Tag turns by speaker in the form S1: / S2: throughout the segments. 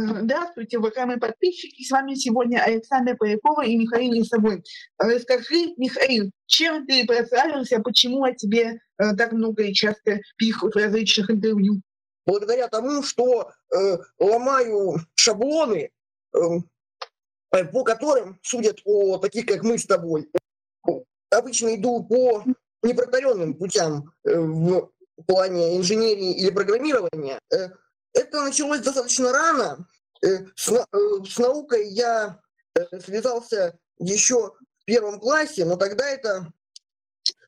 S1: Здравствуйте, уважаемые подписчики. С вами сегодня Александр Полякова и Михаил Лисовой. Расскажи, Михаил, чем ты прославился, почему о тебе э, так много и часто пишут в различных интервью?
S2: Благодаря тому, что э, ломаю шаблоны, э, по которым судят о таких, как мы с тобой. Обычно иду по непротаренным путям э, в плане инженерии или программирования. Э, это началось достаточно рано. Э, с, э, с наукой я э, связался еще в первом классе, но тогда это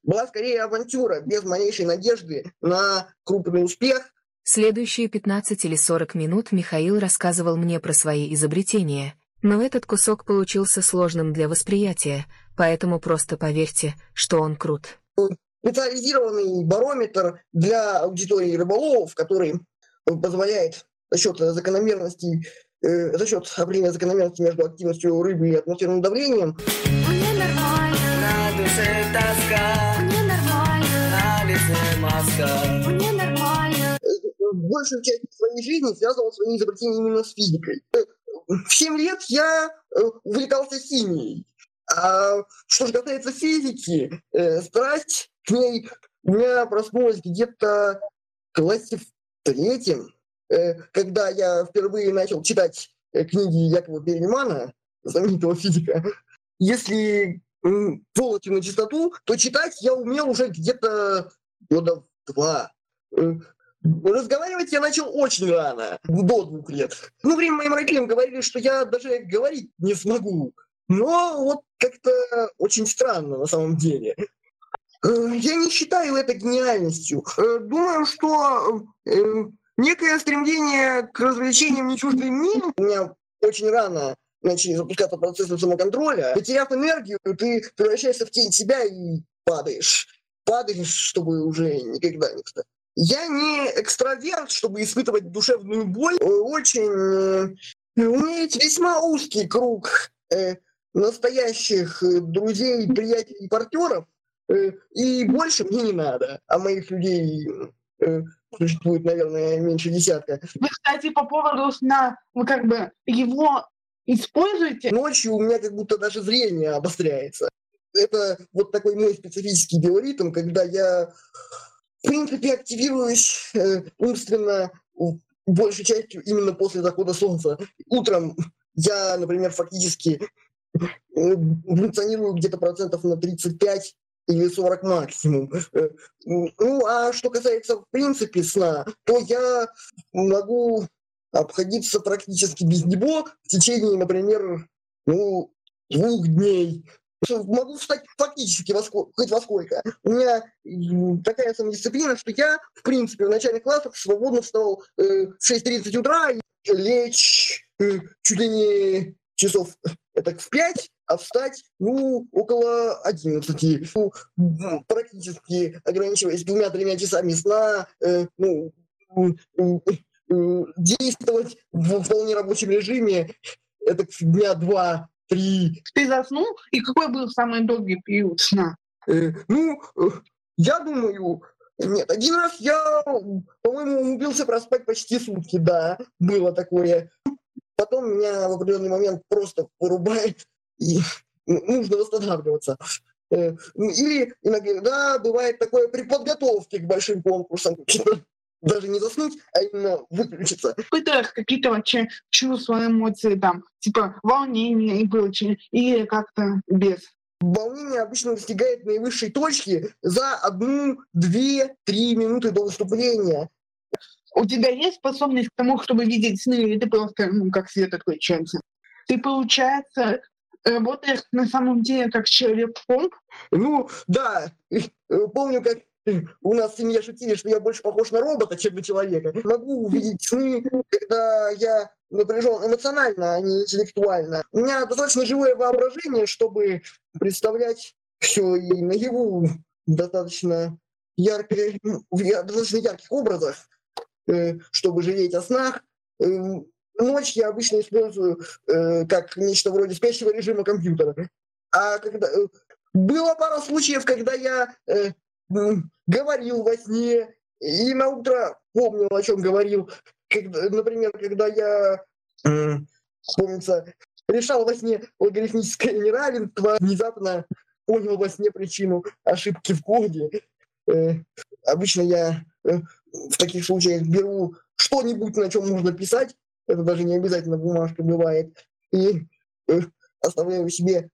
S2: была скорее авантюра, без малейшей надежды на крупный успех.
S3: Следующие 15 или 40 минут Михаил рассказывал мне про свои изобретения, но этот кусок получился сложным для восприятия, поэтому просто поверьте, что он крут.
S2: Специализированный барометр для аудитории рыболовов, который позволяет за счет закономерностей, э, за счет определения закономерности между активностью рыбы и атмосферным давлением. Мне нормально. На душе тоска. Мне нормально. На лице маска. Мне нормально. Большую часть своей жизни связывал свои изобретения именно с физикой. В 7 лет я э, увлекался химией. А что же касается физики, э, страсть к ней у меня проснулась где-то в классе в третьем, э, когда я впервые начал читать э, книги Якова Берельмана, знаменитого физика, если полностью на чистоту, то читать я умел уже где-то года два. Э, разговаривать я начал очень рано, до двух лет. Ну, время моим родителям говорили, что я даже говорить не смогу. Но вот как-то очень странно на самом деле. Я не считаю это гениальностью. Думаю, что некое стремление к развлечениям не чуждым мне. У меня очень рано начали запускаться процессы самоконтроля. Потеряв энергию, ты превращаешься в тень себя и падаешь. Падаешь, чтобы уже никогда не встать. Я не экстраверт, чтобы испытывать душевную боль. Очень... Э, у меня есть весьма узкий круг э, настоящих э, друзей, приятелей, партнеров. Э, и больше мне не надо. А моих людей э, существует, наверное, меньше десятка.
S1: Вы, кстати, по поводу сна, вы как бы его используете?
S2: Ночью у меня как будто даже зрение обостряется. Это вот такой мой специфический биоритм, когда я, в принципе, активируюсь э, умственно большей частью именно после захода солнца. Утром я, например, фактически функционирую где-то процентов на 35 или 40 максимум. Э, ну, а что касается, в принципе, сна, то я могу обходиться практически без него в течение, например, ну, двух дней. Могу встать фактически во сколько, хоть во сколько. У меня такая самодисциплина, что я, в принципе, в начальных классах свободно встал э, в 6.30 утра и лечь э, чуть ли не часов это в 5, а встать, ну, около 11. Ну, практически ограничиваясь двумя-тремя часами сна, э, ну, э, действовать в вполне рабочем режиме, это дня два-три.
S1: Ты заснул? И какой был самый долгий период сна?
S2: Э, ну, э, я думаю, нет, один раз я, по-моему, умудрился проспать почти сутки, да, было такое. Потом меня в определенный момент просто вырубает, и нужно восстанавливаться. Э, или иногда бывает такое при подготовке к большим конкурсам, даже не заснуть, а именно выключиться.
S1: Испытываешь какие-то вообще чувства, эмоции, там, типа волнение и прочее, или как-то без?
S2: Волнение обычно достигает наивысшей точки за одну, две, три минуты до выступления
S1: у тебя есть способность к тому, чтобы видеть сны, или ты просто, ну, как свет отключается? Ты, получается, работаешь на самом деле как человек-комп?
S2: Ну, да. Э, помню, как у нас в семье шутили, что я больше похож на робота, чем на человека. Могу увидеть сны, когда я напряжен эмоционально, а не интеллектуально. У меня достаточно живое воображение, чтобы представлять все и наяву достаточно ярко, в достаточно ярких образах. Э, чтобы жалеть о снах. Ночь я обычно использую э, как нечто вроде спящего режима компьютера. А когда... Э, было пара случаев, когда я говорил во сне и на утро помнил, о чем говорил. Когда, например, когда я помнится, решал во сне логарифмическое неравенство, внезапно понял во сне причину ошибки в коде. Э, обычно я э, в таких случаях беру что-нибудь, на чем можно писать, это даже не обязательно бумажка бывает, и э, оставляю себе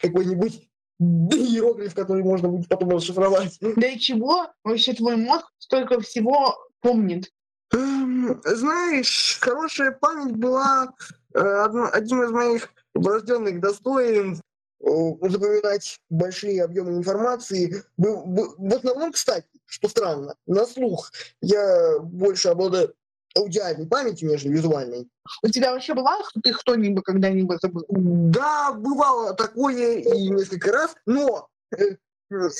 S2: какой-нибудь иероглиф, который можно будет потом расшифровать.
S1: Да и чего вообще твой мозг столько всего помнит?
S2: Эм, знаешь, хорошая память была одним из моих врожденных достоинств. Э, запоминать большие объемы информации. В основном, кстати, что странно, на слух я больше обладаю аудиальной памятью, нежели визуальной.
S1: У тебя вообще бывало, что ты кто-нибудь когда-нибудь забыл?
S2: Да, бывало такое и несколько раз, но э,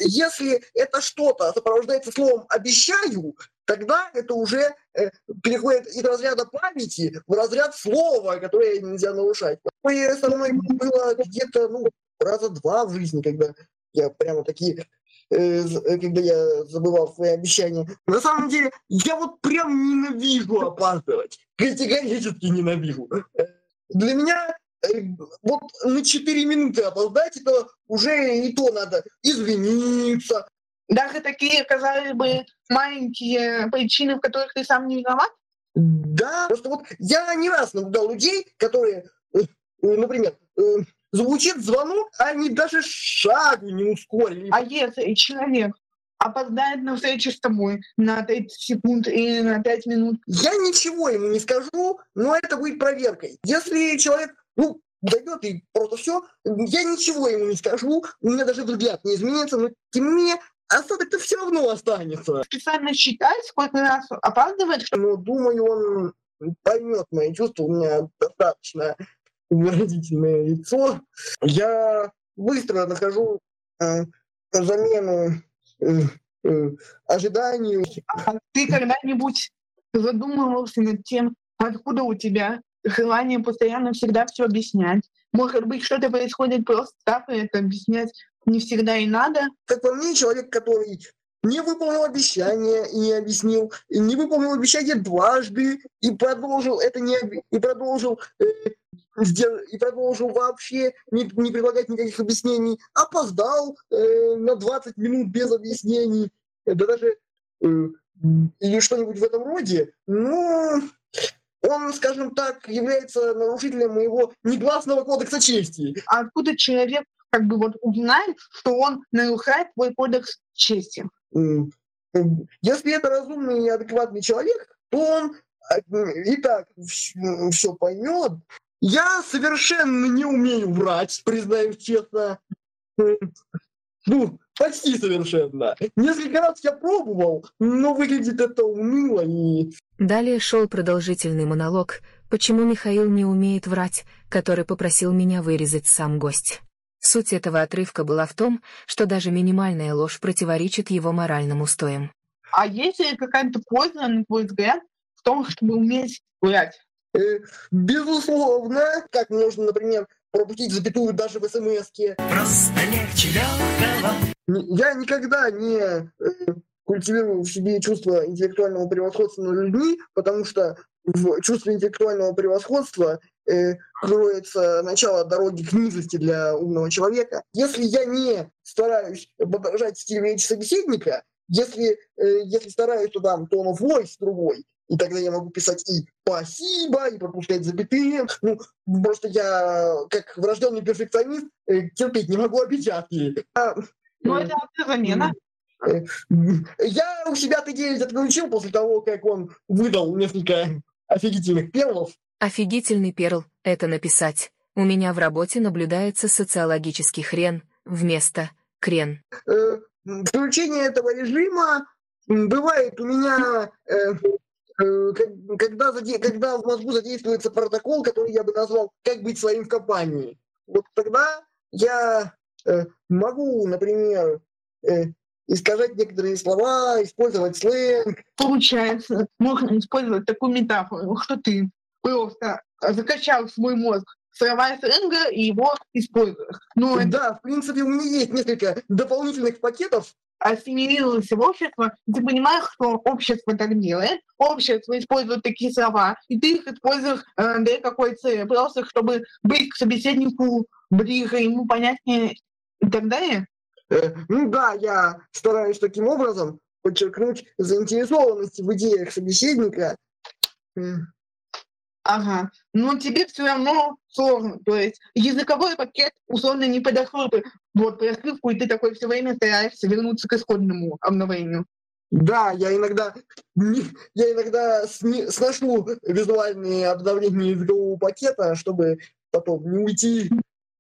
S2: если это что-то сопровождается словом «обещаю», тогда это уже э, переходит из разряда памяти в разряд слова, которое нельзя нарушать. И со мной было где-то ну, раза два в жизни, когда я прямо такие когда я забывал свои обещания. На самом деле, я вот прям ненавижу опаздывать. Категорически ненавижу. Для меня э, вот на 4 минуты опоздать, это уже и то надо извиниться.
S1: Даже такие, казалось бы, маленькие причины, в которых ты сам не виноват?
S2: Да, просто вот я не раз наблюдал людей, которые, например, звучит звонок, а они даже шагу не ускорили.
S1: А если человек опоздает на встречу с тобой на 30 секунд или на 5 минут?
S2: Я ничего ему не скажу, но это будет проверкой. Если человек, ну, дойдет и просто все, я ничего ему не скажу, у меня даже взгляд не изменится, но тем не менее осадок-то все равно останется.
S1: Специально считать, сколько раз опаздывает?
S2: Ну, думаю, он поймет мои чувства, у меня достаточно выразительное лицо, я быстро нахожу э, замену э, э, ожиданию.
S1: А ты когда-нибудь задумывался над тем, откуда у тебя желание постоянно всегда все объяснять? Может быть, что-то происходит просто так, и это объяснять не всегда и надо?
S2: Как по мне, человек, который не выполнил обещание и не объяснил, и не выполнил обещание дважды и продолжил это не и продолжил э, и продолжил вообще не, не предлагать никаких объяснений, опоздал э, на 20 минут без объяснений, да даже э, или что-нибудь в этом роде, ну, он, скажем так, является нарушителем моего негласного кодекса чести.
S1: А откуда человек как бы вот узнает, что он нарушает твой кодекс чести?
S2: Если это разумный и адекватный человек, то он э, и так все поймет, я совершенно не умею врать, признаюсь честно. Ну, почти совершенно. Несколько раз я пробовал, но выглядит это уныло и...
S3: Далее шел продолжительный монолог, почему Михаил не умеет врать, который попросил меня вырезать сам гость. Суть этого отрывка была в том, что даже минимальная ложь противоречит его моральным устоям.
S1: А есть ли какая-то польза, на твой взгляд, в том, чтобы уметь врать?
S2: Э, безусловно, как можно, например, пропустить запятую даже в смс -ке. Просто легче легкого. Я никогда не э, культивирую в себе чувство интеллектуального превосходства над людьми, потому что в чувстве интеллектуального превосходства э, кроется начало дороги к низости для умного человека. Если я не стараюсь подражать стилю речи собеседника, если, э, если стараюсь, то дам tone of voice другой, и тогда я могу писать и спасибо, и пропускать запятые. Ну, просто я, как врожденный перфекционист, э, терпеть не могу опечатки. А,
S1: ну, это замена.
S2: Э, я у себя Т9 отключил после того, как он выдал несколько офигительных перлов.
S3: Офигительный перл — это написать. У меня в работе наблюдается социологический хрен вместо крен.
S2: Э, включение этого режима бывает у меня Э, когда, когда в мозгу задействуется протокол, который я бы назвал «как быть своим в компании», вот тогда я э, могу, например, э, искажать некоторые слова, использовать сленг.
S1: Получается, можно использовать такую метафору, что ты просто закачал свой мозг слова сленга и его используешь.
S2: Ну, да, в принципе, у меня есть несколько дополнительных пакетов,
S1: ассимилировалось в общество, ты понимаешь, что общество так делает, общество использует такие слова, и ты их используешь э, для какой цели, просто чтобы быть к собеседнику ближе, ему понятнее и так далее.
S2: Э, ну да, я стараюсь таким образом подчеркнуть заинтересованность в идеях собеседника.
S1: Ага. Но тебе все равно сложно. То есть языковой пакет условно не подошел бы вот при ошибку, и ты такой все время стараешься вернуться к исходному обновлению.
S2: Да, я иногда, я иногда сношу визуальные обновления языкового пакета, чтобы потом не уйти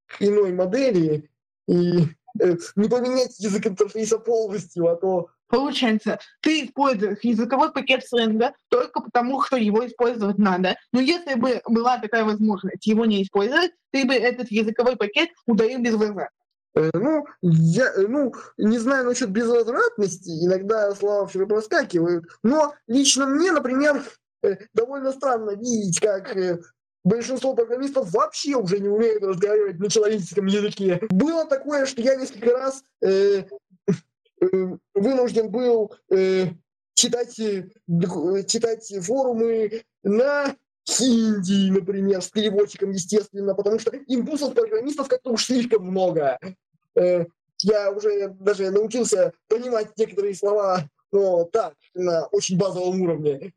S2: к иной модели и э, не поменять язык интерфейса полностью, а то
S1: Получается, ты используешь языковой пакет сленга только потому, что его использовать надо. Но если бы была такая возможность его не использовать, ты бы этот языковой пакет удалил без возврата.
S2: Э, ну, я, э, ну, не знаю насчет безвозвратности, иногда слова все проскакивают, но лично мне, например, э, довольно странно видеть, как большинство программистов вообще уже не умеют разговаривать на человеческом языке. Было такое, что я несколько раз э, вынужден был э, читать, читать форумы на хинди, например, с переводчиком, естественно, потому что импульсов программистов как-то уж слишком много. Э, я уже даже научился понимать некоторые слова, но так, на очень базовом уровне.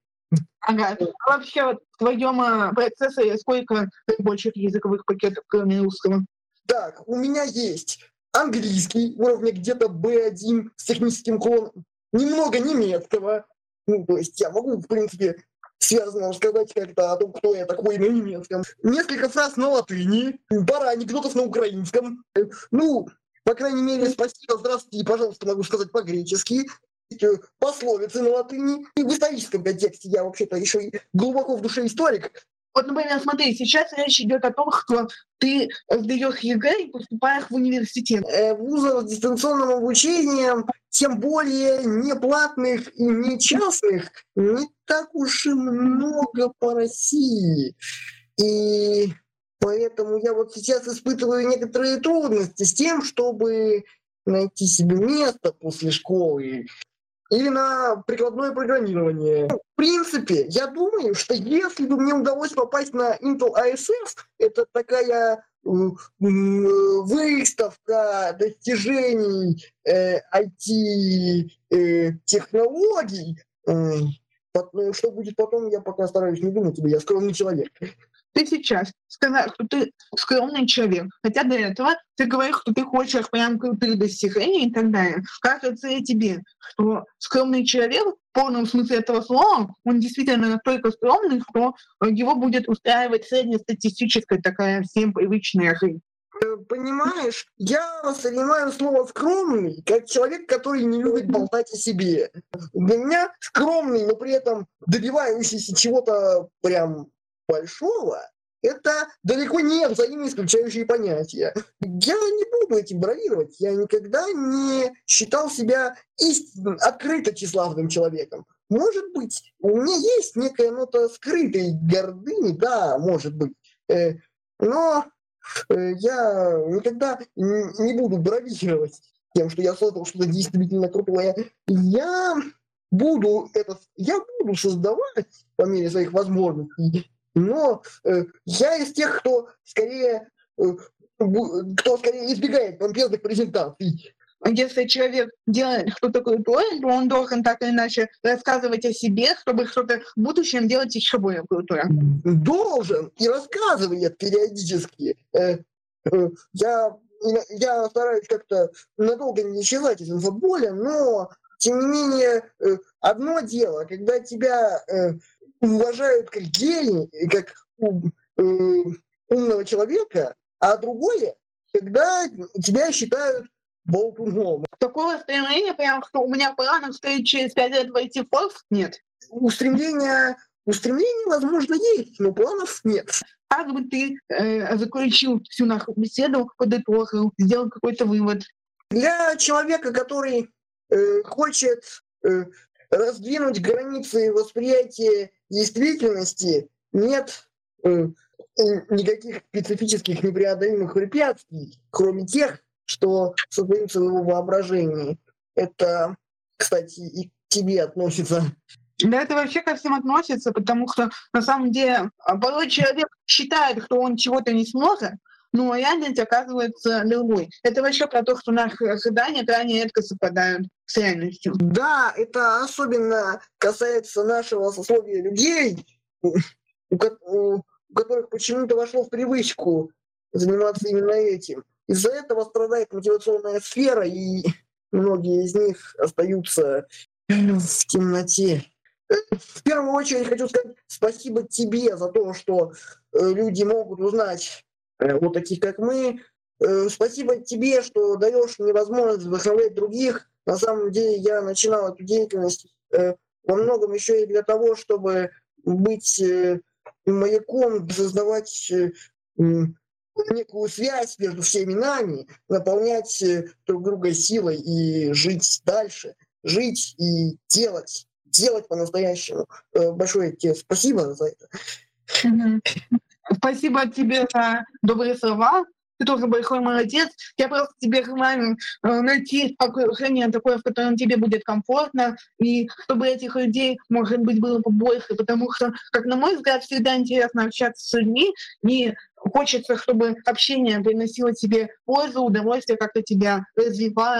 S1: Ага. А вообще вот в твоем э, процессе сколько рабочих языковых пакетов, кроме русского?
S2: Так, у меня есть английский, уровня где-то B1 с техническим уклоном, немного немецкого, ну, то есть я могу, в принципе, связано рассказать как-то о том, кто я такой на немецком. Несколько фраз на латыни, пара анекдотов на украинском. Ну, по крайней мере, спасибо, здравствуйте пожалуйста, могу сказать по-гречески пословицы на латыни. И в историческом контексте я вообще-то еще и глубоко в душе историк.
S1: Вот, например, смотри, сейчас речь идет о том, что ты сдаешь ЕГЭ и поступаешь в университет.
S2: Э, вузов с дистанционным обучением, тем более не платных и не частных, не так уж и много по России. И поэтому я вот сейчас испытываю некоторые трудности с тем, чтобы найти себе место после школы или на прикладное программирование. В принципе, я думаю, что если бы мне удалось попасть на Intel ISS, это такая выставка достижений э, IT-технологий, э, что будет потом, я пока стараюсь не думать, я скромный человек.
S1: Ты сейчас сказал, что ты скромный человек, хотя до этого ты говоришь, что ты хочешь прям крутых достижений и так далее. Кажется ли тебе, что скромный человек в полном смысле этого слова, он действительно настолько скромный, что его будет устраивать среднестатистическая такая всем привычная жизнь?
S2: Э, понимаешь, я воспринимаю слово «скромный» как человек, который не любит болтать о себе. Для меня скромный, но при этом добивающийся чего-то прям большого, это далеко не взаимно исключающие понятия. Я не буду этим бравировать. Я никогда не считал себя истинно, открыто тщеславным человеком. Может быть, у меня есть некая нота скрытой гордыни, да, может быть. Э, но э, я никогда не буду бравировать тем, что я создал что-то действительно крутое. Я буду это, я буду создавать по мере своих возможностей но э, я из тех, кто скорее, э, кто скорее избегает помпезных презентаций.
S1: Если человек делает что-то крутое, то он должен так или иначе рассказывать о себе, чтобы что-то в будущем делать еще более крутое.
S2: Должен и рассказывает периодически. Э, э, я, я стараюсь как-то надолго не исчезать из инфополя, но тем не менее, э, одно дело, когда тебя э, уважают как гений, как э, умного человека, а другое, когда тебя считают болтуном.
S1: Такого стремления, прям, что у меня планов стоит через пять лет войти в Forbes, нет.
S2: Устремление, устремление, возможно, есть, но планов нет.
S1: Как бы ты э, заключил всю нашу беседу, подытожил, сделал какой-то вывод?
S2: Для человека, который э, хочет э, раздвинуть границы восприятия действительности, нет э, никаких специфических непреодолимых препятствий, кроме тех, что создаются в его воображении. Это, кстати, и к тебе относится.
S1: Да, это вообще ко всем относится, потому что на самом деле а, порой человек считает, что он чего-то не сможет, но реальность оказывается другой. Это вообще про то, что наши ожидания крайне редко совпадают с реальностью.
S2: Да, это особенно касается нашего сословия людей, у которых почему-то вошло в привычку заниматься именно этим. Из-за этого страдает мотивационная сфера, и многие из них остаются в темноте. В первую очередь хочу сказать спасибо тебе за то, что э, люди могут узнать Э, вот таких, как мы. Э, спасибо тебе, что даешь мне возможность вдохновлять других. На самом деле я начинал эту деятельность э, во многом еще и для того, чтобы быть маяком, создавать некую связь между всеми нами, наполнять друг друга силой и жить дальше, жить и делать, делать по-настоящему. Большое тебе спасибо за это.
S1: Спасибо тебе за добрые слова. Ты тоже большой молодец. Я просто тебе желаю э, найти окружение такое, в котором тебе будет комфортно, и чтобы этих людей, может быть, было побольше, потому что, как на мой взгляд, всегда интересно общаться с людьми, и хочется, чтобы общение приносило тебе пользу, удовольствие, как-то тебя развивало.